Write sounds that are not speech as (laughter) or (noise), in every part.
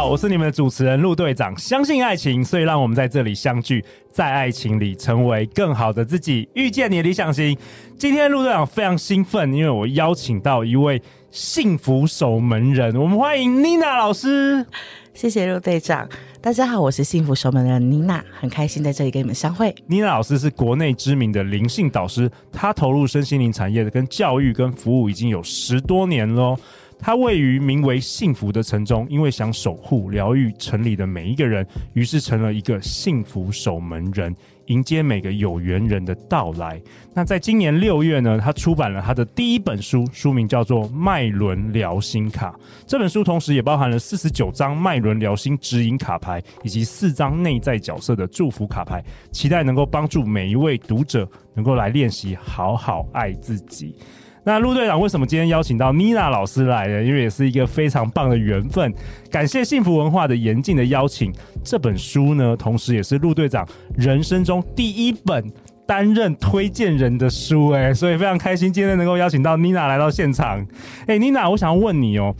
好，我是你们的主持人陆队长。相信爱情，所以让我们在这里相聚，在爱情里成为更好的自己，遇见你的理想型。今天陆队长非常兴奋，因为我邀请到一位幸福守门人，我们欢迎妮娜老师。谢谢陆队长，大家好，我是幸福守门人妮娜，很开心在这里跟你们相会。妮娜老师是国内知名的灵性导师，她投入身心灵产业的跟教育跟服务已经有十多年了。他位于名为幸福的城中，因为想守护、疗愈城里的每一个人，于是成了一个幸福守门人，迎接每个有缘人的到来。那在今年六月呢，他出版了他的第一本书，书名叫做《脉轮疗心卡》。这本书同时也包含了四十九张脉轮疗心指引卡牌，以及四张内在角色的祝福卡牌，期待能够帮助每一位读者能够来练习好好爱自己。那陆队长为什么今天邀请到妮娜老师来呢？因为也是一个非常棒的缘分。感谢幸福文化的严静的邀请。这本书呢，同时也是陆队长人生中第一本担任推荐人的书，哎，所以非常开心今天能够邀请到妮娜来到现场。哎，妮娜，我想要问你哦，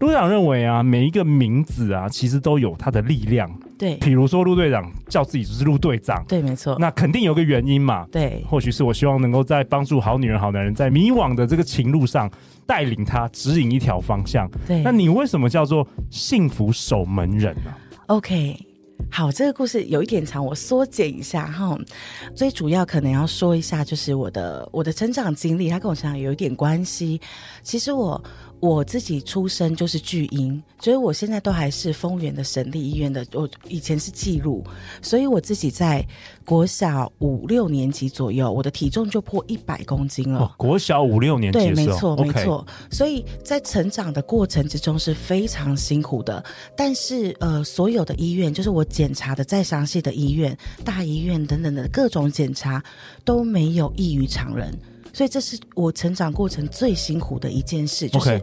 陆队长认为啊，每一个名字啊，其实都有它的力量。对，比如说陆队长叫自己就是陆队长，对，没错，那肯定有个原因嘛。对，或许是我希望能够在帮助好女人、好男人在迷惘的这个情路上带领他指引一条方向。对，那你为什么叫做幸福守门人呢？OK，好，这个故事有一点长，我缩减一下哈。最主要可能要说一下，就是我的我的成长经历，它跟我成长有一点关系。其实我。我自己出生就是巨婴，所以我现在都还是丰原的省立医院的。我以前是记录，所以我自己在国小五六年级左右，我的体重就破一百公斤了。哦，国小五六年级对，没错，没错。所以在成长的过程之中是非常辛苦的。但是，呃，所有的医院，就是我检查的再详细的医院、大医院等等的各种检查，都没有异于常人。所以这是我成长过程最辛苦的一件事，就是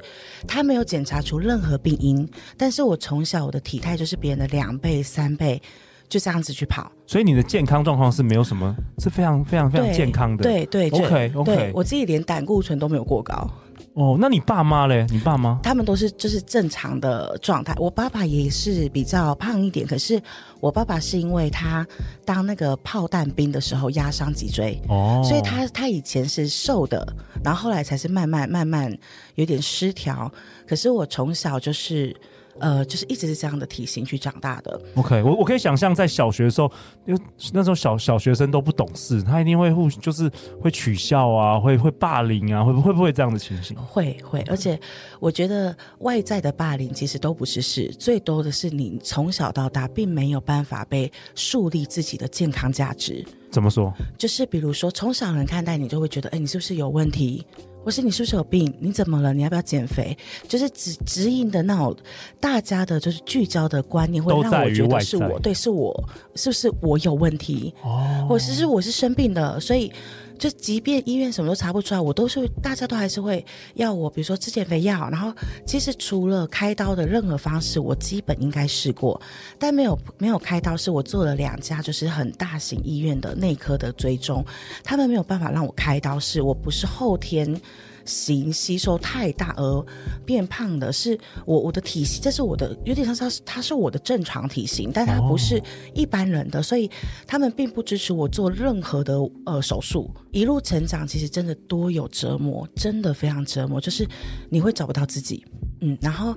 他没有检查出任何病因，但是我从小我的体态就是别人的两倍三倍，就这样子去跑。所以你的健康状况是没有什么，是非常非常非常健康的。对对，对，OK OK，对我自己连胆固醇都没有过高。哦，那你爸妈嘞？你爸妈？他们都是就是正常的状态。我爸爸也是比较胖一点，可是我爸爸是因为他当那个炮弹兵的时候压伤脊椎，哦，所以他他以前是瘦的，然后后来才是慢慢慢慢有点失调。可是我从小就是。呃，就是一直是这样的体型去长大的。OK，我我可以想象在小学的时候，因为那时候小小学生都不懂事，他一定会互就是会取笑啊，会会霸凌啊，会不会不会这样的情形？会会，而且我觉得外在的霸凌其实都不是事，最多的是你从小到大并没有办法被树立自己的健康价值。怎么说？就是比如说从小人看待你，就会觉得，哎，你是不是有问题？或是你是不是有病？你怎么了？你要不要减肥？就是指指引的那种，大家的就是聚焦的观念，会让我觉得是我，对，是我，是不是我有问题？哦，或者是我是生病的，所以。就即便医院什么都查不出来，我都是大家都还是会要我，比如说吃减肥药。然后其实除了开刀的任何方式，我基本应该试过，但没有没有开刀。是我做了两家就是很大型医院的内科的追踪，他们没有办法让我开刀。是我不是后天。型吸收太大而变胖的是我，我的体型，这是我的有点像是它是我的正常体型，但它不是一般人的，所以他们并不支持我做任何的呃手术。一路成长，其实真的多有折磨，真的非常折磨，就是你会找不到自己，嗯，然后。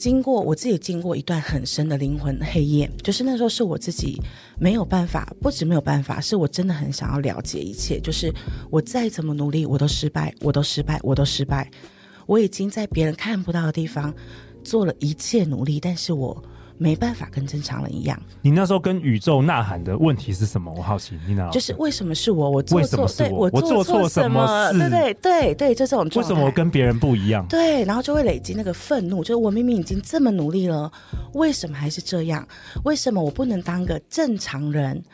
经过我自己经过一段很深的灵魂黑夜，就是那时候是我自己没有办法，不止没有办法，是我真的很想要了解一切，就是我再怎么努力，我都失败，我都失败，我都失败，我已经在别人看不到的地方做了一切努力，但是我。没办法跟正常人一样。你那时候跟宇宙呐喊的问题是什么？我好奇，你那就是为什么是我？我做错，为什么是我？我做错什么？对对对对，就这种。为什么我跟别人不一样？对，然后就会累积那个愤怒，就是我明明已经这么努力了，为什么还是这样？为什么我不能当个正常人？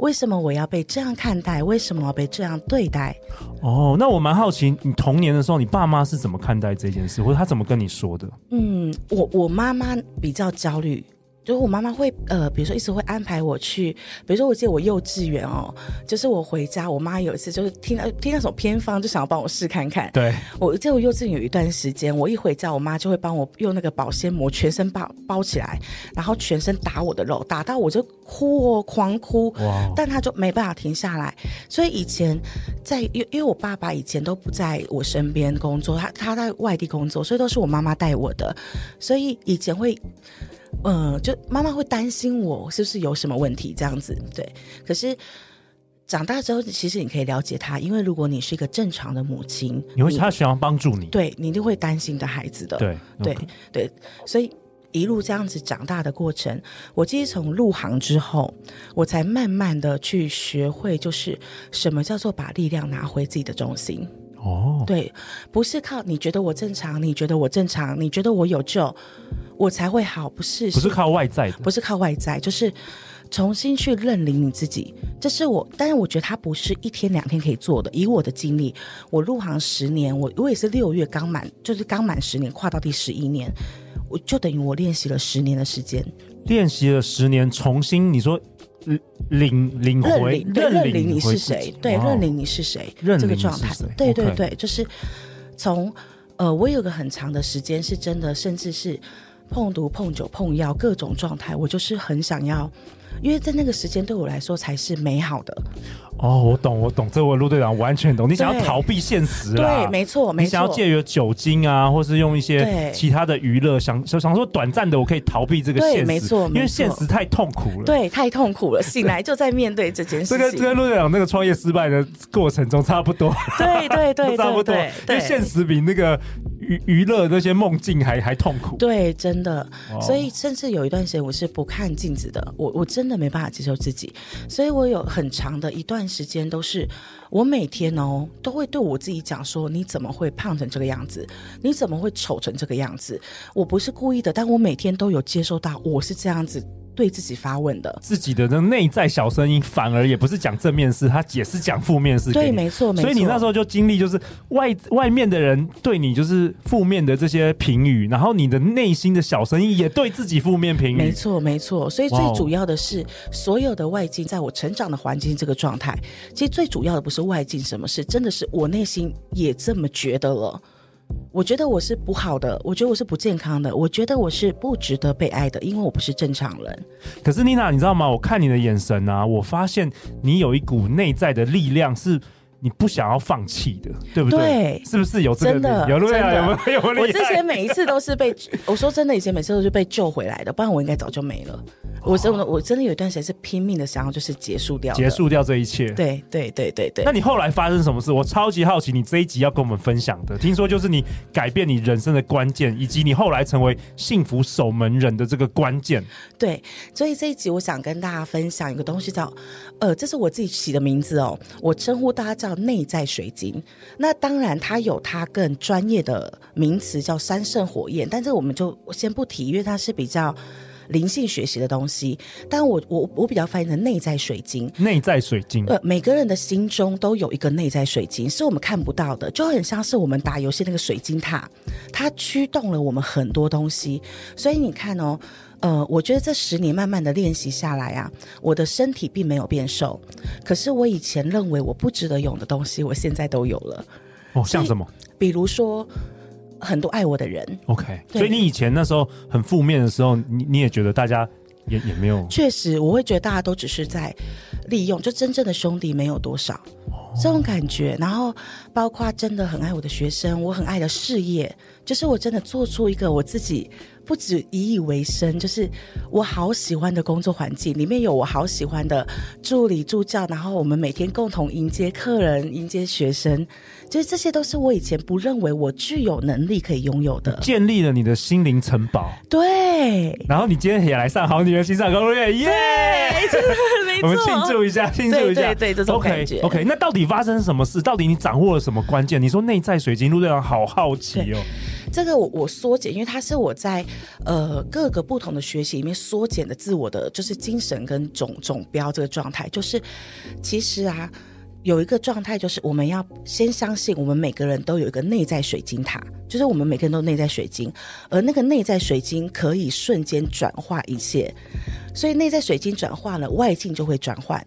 为什么我要被这样看待？为什么要被这样对待？哦，那我蛮好奇，你童年的时候，你爸妈是怎么看待这件事，或者他怎么跟你说的？嗯，我我妈妈比较焦虑。就是我妈妈会呃，比如说一直会安排我去，比如说我记得我幼稚园哦，就是我回家，我妈有一次就是听到听到什么偏方，就想要帮我试看看。对，我记得我幼稚园有一段时间，我一回家，我妈就会帮我用那个保鲜膜全身包包起来，然后全身打我的肉，打到我就哭哦，狂哭。哇！但她就没办法停下来。所以以前在因因为我爸爸以前都不在我身边工作，他他在外地工作，所以都是我妈妈带我的，所以以前会。嗯、呃，就妈妈会担心我是不是有什么问题这样子，对。可是长大之后，其实你可以了解他，因为如果你是一个正常的母亲，你会他想要帮助你，对你一定会担心的孩子的，对对对。所以一路这样子长大的过程，我其实从入行之后，我才慢慢的去学会，就是什么叫做把力量拿回自己的中心。哦，对，不是靠你觉得我正常，你觉得我正常，你觉得我有救。我才会好，不是，不是靠外在的，不是靠外在，就是重新去认领你自己。这是我，但是我觉得它不是一天两天可以做的。以我的经历，我入行十年，我我也是六月刚满，就是刚满十年，跨到第十一年，我就等于我练习了十年的时间，练习了十年，重新你说领领回认领，你是谁？对，认领你是谁？这个状态，对对对，就是从呃，我有个很长的时间是真的，甚至是。碰毒、碰酒、碰药，各种状态，我就是很想要，因为在那个时间对我来说才是美好的。哦，我懂，我懂，这位陆队长完全懂。你想要逃避现实啊？对，没错，没错。你想要借由酒精啊，或是用一些其他的娱乐，想想说短暂的，我可以逃避这个现实。没错，因为现实太痛苦了。对，太痛苦了。醒来就在面对这件事情。(laughs) 这跟这跟陆队长那个创业失败的过程中差不多。对对对，(laughs) 差不多。因为现实比那个娱娱乐那些梦境还还痛苦。对，真的。所以甚至有一段时间我是不看镜子的，我我真真的没办法接受自己，所以我有很长的一段时间都是。我每天哦都会对我自己讲说：“你怎么会胖成这个样子？你怎么会丑成这个样子？”我不是故意的，但我每天都有接受到我是这样子对自己发问的。自己的那内在小声音反而也不是讲正面事，他也是讲负面事。对，没错，没错。所以你那时候就经历就是外外面的人对你就是负面的这些评语，然后你的内心的小声音也对自己负面评语。没错，没错。所以最主要的是，所有的外境在我成长的环境这个状态，其实最主要的不是。外境什么事？真的是我内心也这么觉得了。我觉得我是不好的，我觉得我是不健康的，我觉得我是不值得被爱的，因为我不是正常人。可是妮娜，你知道吗？我看你的眼神啊，我发现你有一股内在的力量是。你不想要放弃的，对不对？对，是不是有这个？真的，有对啊，有没有？(laughs) 有我之前每一次都是被，(laughs) 我说真的，以前每次都是被救回来的，不然我应该早就没了。我真的，我真的有一段时间是拼命的想要就是结束掉，结束掉这一切。对对对对对。那你后来发生什么事？我超级好奇，你这一集要跟我们分享的，听说就是你改变你人生的关键，以及你后来成为幸福守门人的这个关键。对，所以这一集我想跟大家分享一个东西，叫呃，这是我自己起的名字哦，我称呼大家叫。内在水晶，那当然它有它更专业的名词叫三圣火焰，但这我们就先不提，因为它是比较灵性学习的东西。但我我我比较翻译的内在水晶，内在水晶，呃，每个人的心中都有一个内在水晶，是我们看不到的，就很像是我们打游戏那个水晶塔，它驱动了我们很多东西。所以你看哦。呃，我觉得这十年慢慢的练习下来啊，我的身体并没有变瘦，可是我以前认为我不值得有的东西，我现在都有了。哦，像什么？比如说很多爱我的人。OK，所以你以前那时候很负面的时候，你你也觉得大家也也没有。确实，我会觉得大家都只是在利用，就真正的兄弟没有多少。这种感觉，然后包括真的很爱我的学生，我很爱的事业，就是我真的做出一个我自己不止以以为生，就是我好喜欢的工作环境，里面有我好喜欢的助理助教，然后我们每天共同迎接客人、迎接学生，就是这些都是我以前不认为我具有能力可以拥有的，建立了你的心灵城堡。对，然后你今天也来上《好女人欣赏攻略》，耶！我们庆祝一下，庆祝一下，对，对，对，这种感觉。Okay, 那到底发生什么事？到底你掌握了什么关键？你说内在水晶，陆队长好好奇哦。这个我我缩减，因为它是我在呃各个不同的学习里面缩减的自我的就是精神跟总总标这个状态，就是其实啊。有一个状态，就是我们要先相信，我们每个人都有一个内在水晶塔，就是我们每个人都内在水晶，而那个内在水晶可以瞬间转化一切，所以内在水晶转化了，外境就会转换。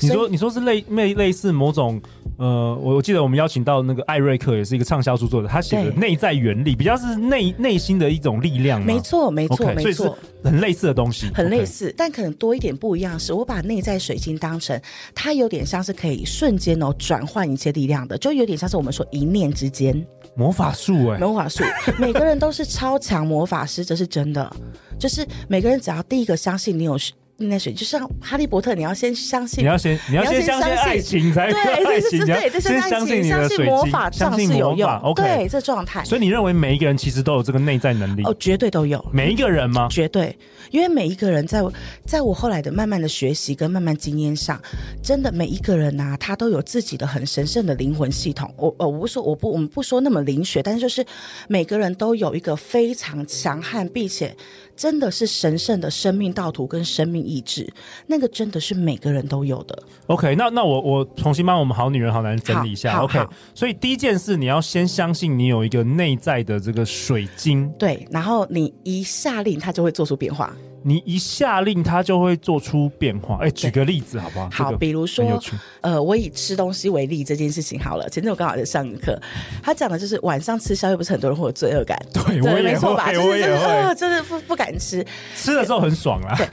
你说，你说是类类类似某种。呃，我我记得我们邀请到那个艾瑞克，也是一个畅销书作者，他写的内在原理，比较是内内心的一种力量。没错，没错没错，很类似的东西，很类似，okay. 但可能多一点不一样是，我把内在水晶当成它有点像是可以瞬间哦转换一切力量的，就有点像是我们说一念之间魔法术哎，魔法术，(laughs) 每个人都是超强魔法师，这是真的，就是每个人只要第一个相信你有。那水就像哈利波特，你要先相信，你要先你要先相信爱情才对，爱情，对，这是爱情，相信你的水晶，魔法杖是有用，OK，对，这状态。所以你认为每一个人其实都有这个内在能力？哦，绝对都有。每一个人吗？绝对，因为每一个人在在我后来的慢慢的学习跟慢慢经验上，真的每一个人呐、啊，他都有自己的很神圣的灵魂系统。我呃，我不说，我不，我们不说那么灵学，但是就是每个人都有一个非常强悍，并且。真的是神圣的生命道途跟生命意志，那个真的是每个人都有的。OK，那那我我重新帮我们好女人好男人整理一下。OK，所以第一件事你要先相信你有一个内在的这个水晶，对，然后你一下令它就会做出变化。你一下令，它就会做出变化。哎，举个例子好不好？好，比如说，呃，我以吃东西为例这件事情好了。前阵我刚好在上课，他讲的就是晚上吃宵夜，不是很多人会有罪恶感？对，我也会，没错吧？我也会，呃，真的不不敢吃，吃的时候很爽啊。对。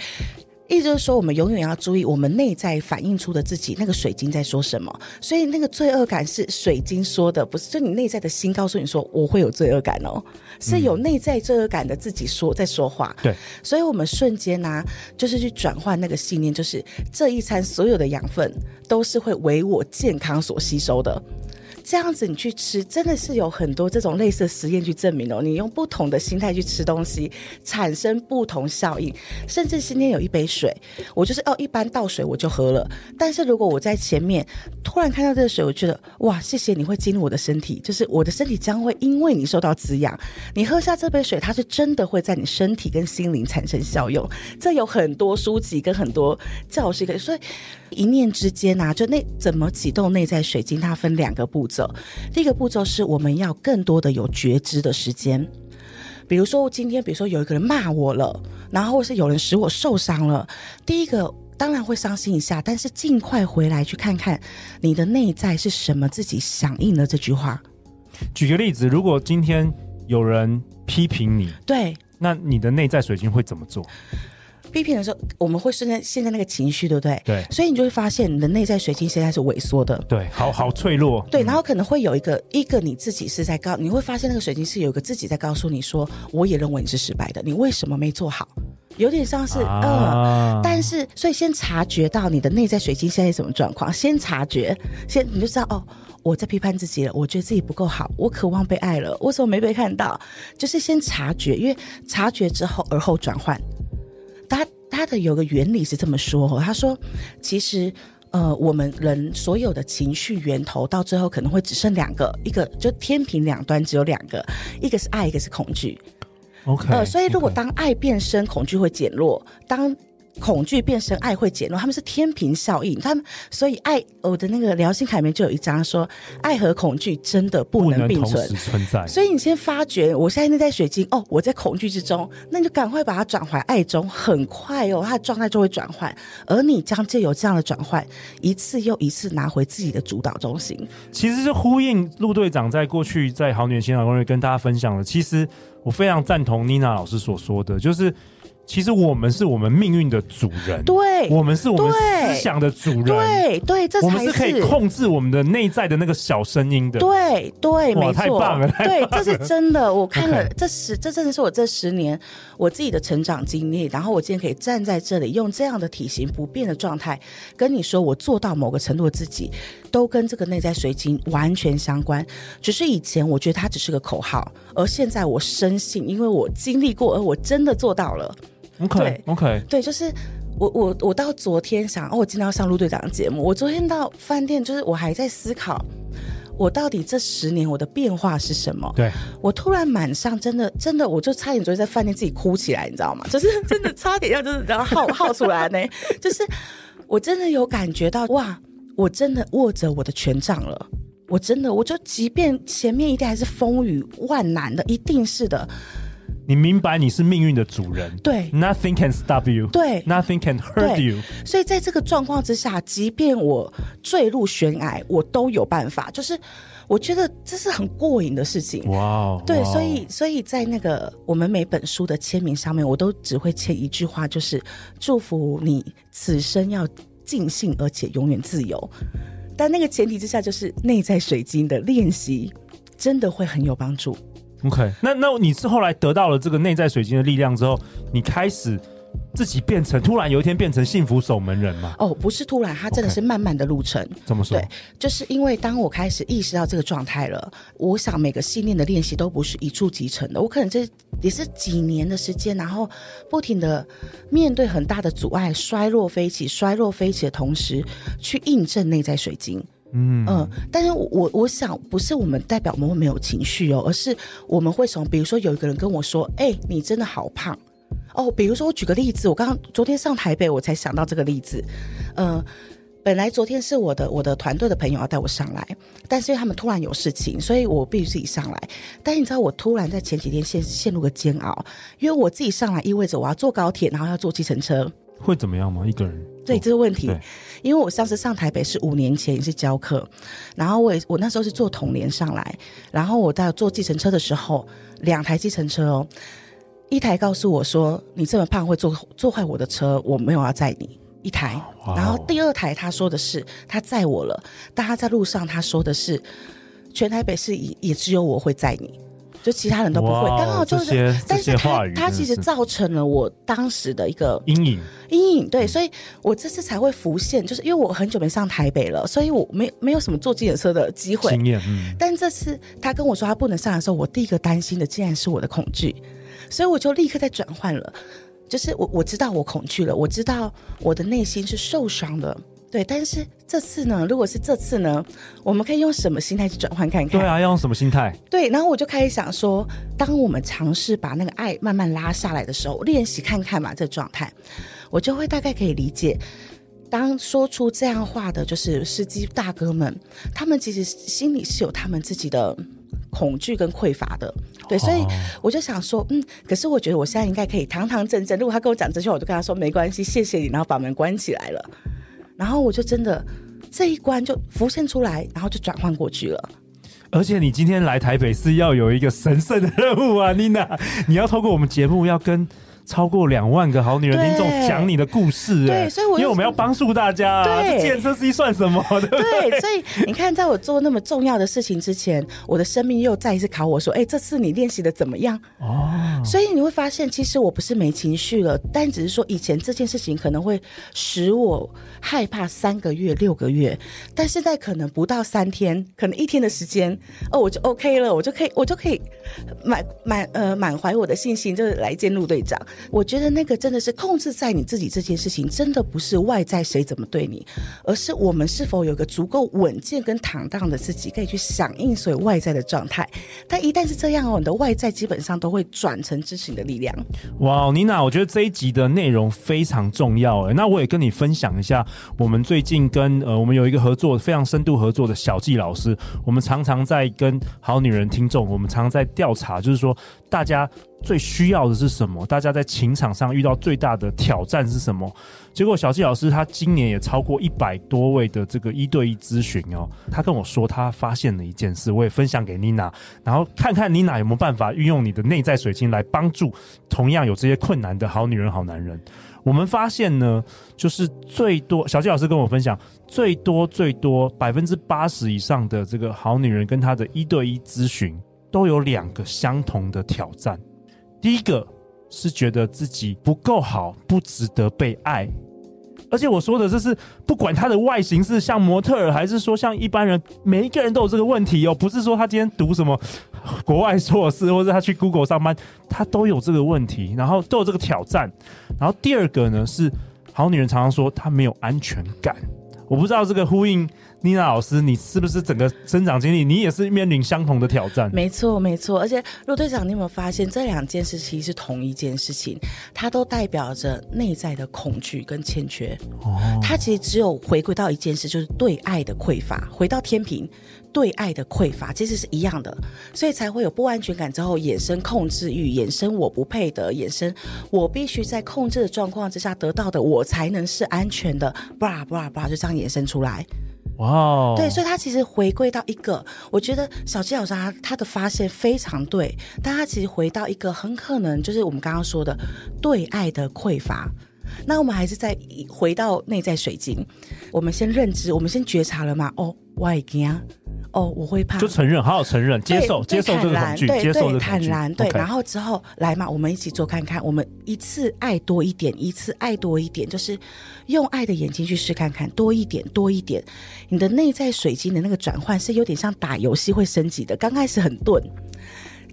意思就是说，我们永远要注意我们内在反映出的自己那个水晶在说什么。所以那个罪恶感是水晶说的，不是就你内在的心告诉你说我会有罪恶感哦，是有内在罪恶感的自己说在说话。对，所以我们瞬间呢、啊，就是去转换那个信念，就是这一餐所有的养分都是会为我健康所吸收的。这样子你去吃，真的是有很多这种类似的实验去证明哦。你用不同的心态去吃东西，产生不同效应。甚至今天有一杯水，我就是哦，一般倒水我就喝了。但是如果我在前面突然看到这个水，我觉得哇，谢谢你会进入我的身体，就是我的身体将会因为你受到滋养。你喝下这杯水，它是真的会在你身体跟心灵产生效用。这有很多书籍跟很多教师可以，所以一念之间啊，就那怎么启动内在水晶，它分两个步骤。第一个步骤是我们要更多的有觉知的时间，比如说今天，比如说有一个人骂我了，然后或是有人使我受伤了，第一个当然会伤心一下，但是尽快回来去看看你的内在是什么，自己响应了这句话。举个例子，如果今天有人批评你，对，那你的内在水晶会怎么做？批评的时候，我们会瞬间现在那个情绪，对不对？对，所以你就会发现你的内在水晶现在是萎缩的，对，好好脆弱。对，然后可能会有一个一个你自己是在告，你会发现那个水晶是有一个自己在告诉你说，我也认为你是失败的，你为什么没做好？有点像是、啊、嗯，但是所以先察觉到你的内在水晶现在是什么状况，先察觉，先你就知道哦，我在批判自己了，我觉得自己不够好，我渴望被爱了，为什么没被看到？就是先察觉，因为察觉之后而后转换。他他的有个原理是这么说，他说，其实，呃，我们人所有的情绪源头到最后可能会只剩两个，一个就天平两端只有两个，一个是爱，一个是恐惧。OK，呃，所以如果当爱变深，恐惧会减弱。当恐惧变成爱会减弱，他们是天平效应。他们所以爱，我的那个疗心卡里面就有一张说，爱和恐惧真的不能并存。存在。所以你先发觉，我现在在水晶哦，我在恐惧之中，那你就赶快把它转回爱中，很快哦，它的状态就会转换。而你将借由这样的转换，一次又一次拿回自己的主导中心。其实是呼应陆队长在过去在好女人情场攻略跟大家分享的。其实我非常赞同妮娜老师所说的，就是。其实我们是我们命运的主人，对，我们是我们思想的主人，对对，这才是我们是可以控制我们的内在的那个小声音的，对对，没错，太棒了，对，这是真的。我看了这十，这真的是我这十年我自己的成长经历。然后我今天可以站在这里，用这样的体型不变的状态跟你说，我做到某个程度的自己，都跟这个内在水晶完全相关。只是以前我觉得它只是个口号，而现在我深信，因为我经历过，而我真的做到了。OK OK，对，就是我我我到昨天想，哦，我今天要上陆队长的节目。我昨天到饭店，就是我还在思考，我到底这十年我的变化是什么？对，我突然满上真的真的，我就差点昨天在饭店自己哭起来，你知道吗？就是 (laughs) 真的差点要就是然后耗耗出来呢，就是我真的有感觉到哇，我真的握着我的权杖了，我真的我就即便前面一定还是风雨万难的，一定是的。你明白你是命运的主人，对，Nothing can stop you，对，Nothing can hurt you。所以在这个状况之下，即便我坠入悬崖，我都有办法。就是我觉得这是很过瘾的事情。哇、对所以所以在那个我们每本书的签名上面，我都只会签一句话，就是祝福你此生要尽兴，而且永远自由。但那个前提之下，就是内在水晶的练习真的会很有帮助。OK，那那你是后来得到了这个内在水晶的力量之后，你开始自己变成突然有一天变成幸福守门人吗？哦，不是突然，它真的是慢慢的路程。Okay, 怎么说？对，就是因为当我开始意识到这个状态了，我想每个信念的练习都不是一触即成的，我可能这也是几年的时间，然后不停的面对很大的阻碍，衰落飞起，衰落飞起的同时，去印证内在水晶。嗯嗯，但是我我想不是我们代表我们会没有情绪哦，而是我们会从比如说有一个人跟我说，哎、欸，你真的好胖哦。比如说我举个例子，我刚刚昨天上台北，我才想到这个例子。嗯、呃，本来昨天是我的我的团队的朋友要带我上来，但是因为他们突然有事情，所以我必须自己上来。但是你知道我突然在前几天陷陷入个煎熬，因为我自己上来意味着我要坐高铁，然后要坐计程车。会怎么样吗？一个人？对，这个问题，因为我上次上台北是五年前也是教课，然后我也我那时候是坐统联上来，然后我在坐计程车的时候，两台计程车哦，一台告诉我说你这么胖会坐坐坏我的车，我没有要载你。一台，然后第二台他说的是他载我了，但他在路上他说的是全台北市也也只有我会载你。就其他人都不会，刚好就是，但是他他其实造成了我当时的一个阴影，阴影对，所以我这次才会浮现，就是因为我很久没上台北了，所以我没没有什么坐计程车的机会经验，嗯，但这次他跟我说他不能上的时候，我第一个担心的竟然是我的恐惧，所以我就立刻在转换了，就是我我知道我恐惧了，我知道我的内心是受伤的。对，但是这次呢？如果是这次呢？我们可以用什么心态去转换看看？对啊，要用什么心态？对，然后我就开始想说，当我们尝试把那个爱慢慢拉下来的时候，练习看看嘛，这状态，我就会大概可以理解，当说出这样话的，就是司机大哥们，他们其实心里是有他们自己的恐惧跟匮乏的。对，所以我就想说，嗯，可是我觉得我现在应该可以堂堂正正。如果他跟我讲这句话，我就跟他说没关系，谢谢你，然后把门关起来了。然后我就真的这一关就浮现出来，然后就转换过去了。而且你今天来台北是要有一个神圣的任务啊，，Nina，，你要透过我们节目要跟。超过两万个好女人听众讲你的故事，欸，对，所以我因为我们要帮助大家，啊，对，这计程车司机算什么？对不对？对，所以你看，在我做那么重要的事情之前，我的生命又再一次考我说：“哎，这次你练习的怎么样？”哦，所以你会发现，其实我不是没情绪了，但只是说以前这件事情可能会使我害怕三个月、六个月，但是在可能不到三天，可能一天的时间，哦，我就 OK 了，我就可以，我就可以满满呃满怀我的信心，就是来见陆队长。我觉得那个真的是控制在你自己这件事情，真的不是外在谁怎么对你，而是我们是否有个足够稳健跟坦荡的自己，可以去响应所有外在的状态。但一旦是这样哦，你的外在基本上都会转成支持你的力量。哇，妮娜，我觉得这一集的内容非常重要诶。那我也跟你分享一下，我们最近跟呃，我们有一个合作非常深度合作的小纪老师，我们常常在跟好女人听众，我们常常在调查，就是说大家。最需要的是什么？大家在情场上遇到最大的挑战是什么？结果小纪老师他今年也超过一百多位的这个一对一咨询哦。他跟我说他发现了一件事，我也分享给妮娜，然后看看妮娜有没有办法运用你的内在水晶来帮助同样有这些困难的好女人、好男人。我们发现呢，就是最多小纪老师跟我分享，最多最多百分之八十以上的这个好女人跟他的一对一咨询都有两个相同的挑战。第一个是觉得自己不够好，不值得被爱，而且我说的这是不管他的外形是像模特儿，还是说像一般人，每一个人都有这个问题哦，不是说他今天读什么国外硕士，或者他去 Google 上班，他都有这个问题，然后都有这个挑战。然后第二个呢是好女人常常说她没有安全感，我不知道这个呼应妮娜老师，你是不是整个生长经历，你也是面临相同的挑战？没错，没错。而且陆队长，你有没有发现这两件事其实是同一件事情？它都代表着内在的恐惧跟欠缺。哦，它其实只有回归到一件事，就是对爱的匮乏。回到天平，对爱的匮乏其实是一样的，所以才会有不安全感之后衍生控制欲，衍生我不配得，衍生我必须在控制的状况之下得到的，我才能是安全的。吧吧吧，就这样衍生出来。哇哦，对，所以他其实回归到一个，我觉得小七老师他他的发现非常对，但他其实回到一个很可能就是我们刚刚说的对爱的匮乏。那我们还是再回到内在水晶，我们先认知，我们先觉察了嘛？哦，我已经啊。哦，我会怕，就承认，好好承认，接受，接受这个恐惧，接受坦然，对，然后之后来嘛，我们一起做看看，我们一次爱多一点，一次爱多一点，就是用爱的眼睛去试看看，多一点，多一点，你的内在水晶的那个转换是有点像打游戏会升级的，刚开始很钝。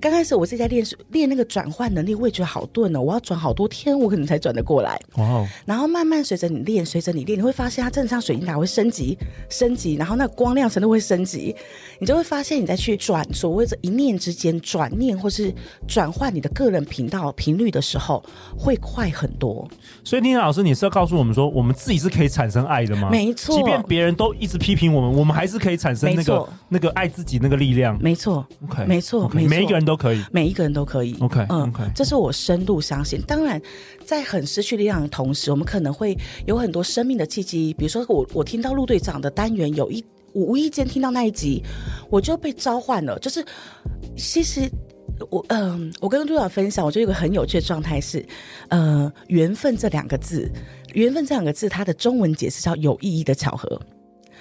刚开始我自己在练练那个转换能力，我也觉得好钝哦，我要转好多天，我可能才转得过来。哇 Wow！然后慢慢随着你练，随着你练，你会发现它真的像水晶塔会升级、升级，然后那个光亮程度会升级，你就会发现你在去转所谓的一念之间转念或是转换你的个人频道频率的时候，会快很多。所以，妮娜老师，你是要告诉我们说，我们自己是可以产生爱的吗？没错，即便别人都一直批评我们，我们还是可以产生那个那个爱自己那个力量。没错，OK，没错，没错，每一个人都。都可以，每一个人都可以。OK，嗯，OK，这是我深度相信。当然，在很失去力量的同时，我们可能会有很多生命的契机。比如说我，我我听到陆队长的单元，有一无意间听到那一集，我就被召唤了。就是其实我嗯、呃，我跟陆队长分享，我觉得有个很有趣的状态是，呃，缘分这两个字，缘分这两个字，它的中文解释叫有意义的巧合。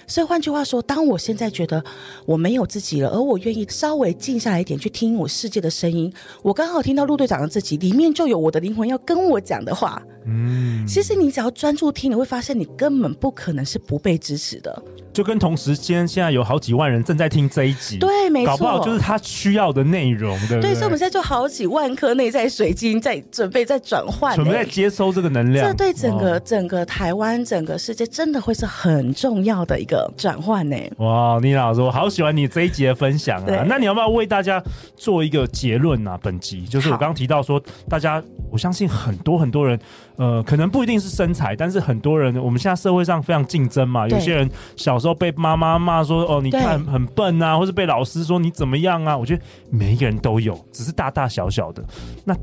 所以换句话说，当我现在觉得我没有自己了，而我愿意稍微静下来一点去听我世界的声音，我刚好听到陆队长的自己里面就有我的灵魂要跟我讲的话。嗯，其实你只要专注听，你会发现你根本不可能是不被支持的。就跟同时间现在有好几万人正在听这一集，对，没错，搞不好就是他需要的内容，对不对？对，所以我们现在就好几万颗内在水晶在准备在转换，准备在接收这个能量。这对整个整个台湾整个世界真的会是很重要的一个转换呢。哇，妮娜老师，我好喜欢你这一集的分享啊！那你要不要为大家做一个结论啊？本集就是我刚刚提到说，大家我相信很多很多人。呃，可能不一定是身材，但是很多人，我们现在社会上非常竞争嘛。有些人小时候被妈妈骂说：“哦，你看很笨啊，或是被老师说你怎么样啊？”我觉得每一个人都有，只是大大小小的。那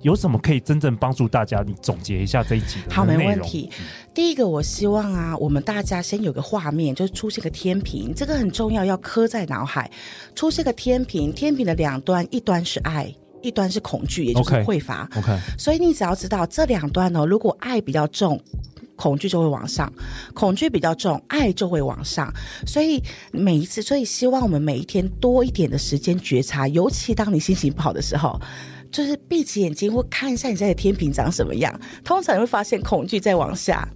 有什么可以真正帮助大家？你总结一下这一集的好，没问题。第一个，我希望啊，我们大家先有个画面，就是出现个天平，这个很重要，要刻在脑海。出现个天平，天平的两端，一端是爱。一端是恐惧，也就是匮乏。Okay. 所以你只要知道这两端呢，如果爱比较重，恐惧就会往上；恐惧比较重，爱就会往上。所以每一次，所以希望我们每一天多一点的时间觉察，尤其当你心情不好的时候，就是闭起眼睛或看一下你现在的天平长什么样。通常你会发现恐惧在往下，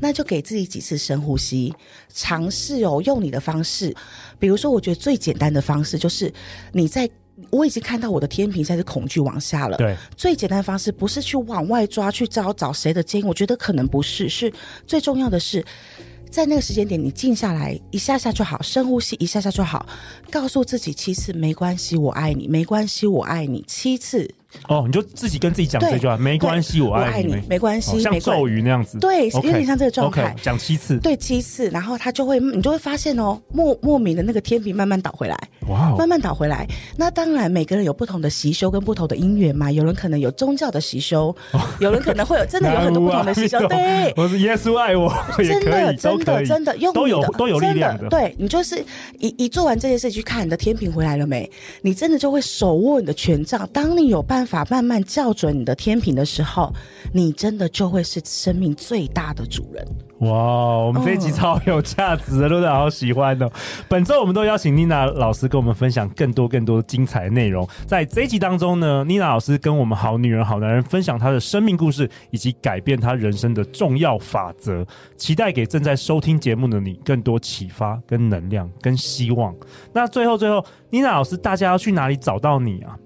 那就给自己几次深呼吸，尝试哦，用你的方式。比如说，我觉得最简单的方式就是你在。我已经看到我的天平现在是恐惧往下了。对，最简单的方式不是去往外抓，去找找谁的建议，我觉得可能不是。是最重要的是，在那个时间点，你静下来一下下就好，深呼吸一下下就好，告诉自己七次没关系，我爱你，没关系，我爱你，七次。哦，你就自己跟自己讲这句话，没关系，我爱你，没关系，像咒语那样子，对，有点像这个状态，讲七次，对，七次，然后他就会，你就会发现哦，莫莫名的那个天平慢慢倒回来，哇，慢慢倒回来。那当然，每个人有不同的习修跟不同的因缘嘛，有人可能有宗教的习修，有人可能会有真的有很多不同的习修，(laughs) 对，我是耶稣爱我，(laughs) 真的，真的，真的，用都有都有力量的，对，你就是一一做完这件事，去看你的天平回来了没，你真的就会手握你的权杖，当你有办法慢慢。校准你的天平的时候，你真的就会是生命最大的主人。哇，我们这一集超有价值的，都好喜欢哦。本周我们都邀请妮娜老师跟我们分享更多更多精彩的内容。在这一集当中呢，妮娜老师跟我们好女人好男人分享她的生命故事，以及改变她人生的重要法则。期待给正在收听节目的你更多启发、跟能量、跟希望。那最后最后，妮娜老师，大家要去哪里找到你啊？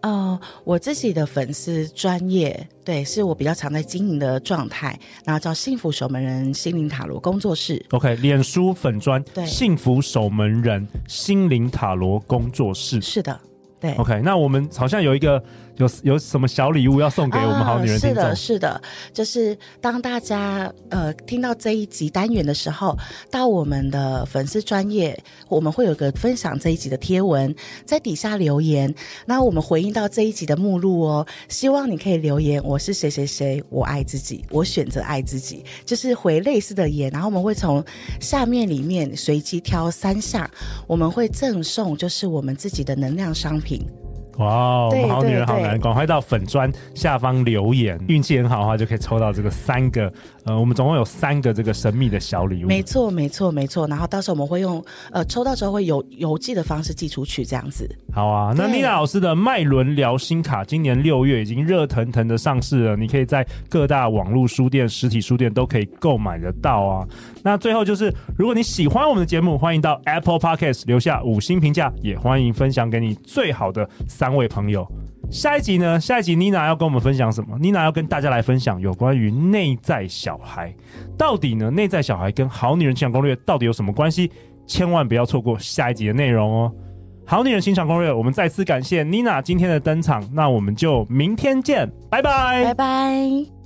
呃，我自己的粉丝专业，对，是我比较常在经营的状态，然后叫幸福守门人心灵塔罗工作室。OK，脸书粉专，对，幸福守门人心灵塔罗工作室。是的，对。OK，那我们好像有一个。有有什么小礼物要送给我们好女人是的，是的，就是当大家呃听到这一集单元的时候，到我们的粉丝专业，我们会有个分享这一集的贴文，在底下留言，那我们回应到这一集的目录哦。希望你可以留言，我是谁谁谁，我爱自己，我选择爱自己，就是回类似的言，然后我们会从下面里面随机挑三项，我们会赠送就是我们自己的能量商品。哇，我们好女人好男人，赶快到粉砖下方留言，运气很好的话就可以抽到这个三个。呃，我们总共有三个这个神秘的小礼物。没错，没错，没错。然后到时候我们会用呃抽到之后会邮邮寄的方式寄出去，这样子。好啊，那妮娜老师的脉轮疗心卡今年六月已经热腾腾的上市了，你可以在各大网络书店、实体书店都可以购买得到啊。那最后就是，如果你喜欢我们的节目，欢迎到 Apple Podcast 留下五星评价，也欢迎分享给你最好的两位朋友。下一集呢？下一集妮娜要跟我们分享什么？妮娜要跟大家来分享有关于内在小孩，到底呢？内在小孩跟好女人情场攻略到底有什么关系？千万不要错过下一集的内容哦！好女人欣赏攻略，我们再次感谢妮娜今天的登场，那我们就明天见，拜拜，拜拜。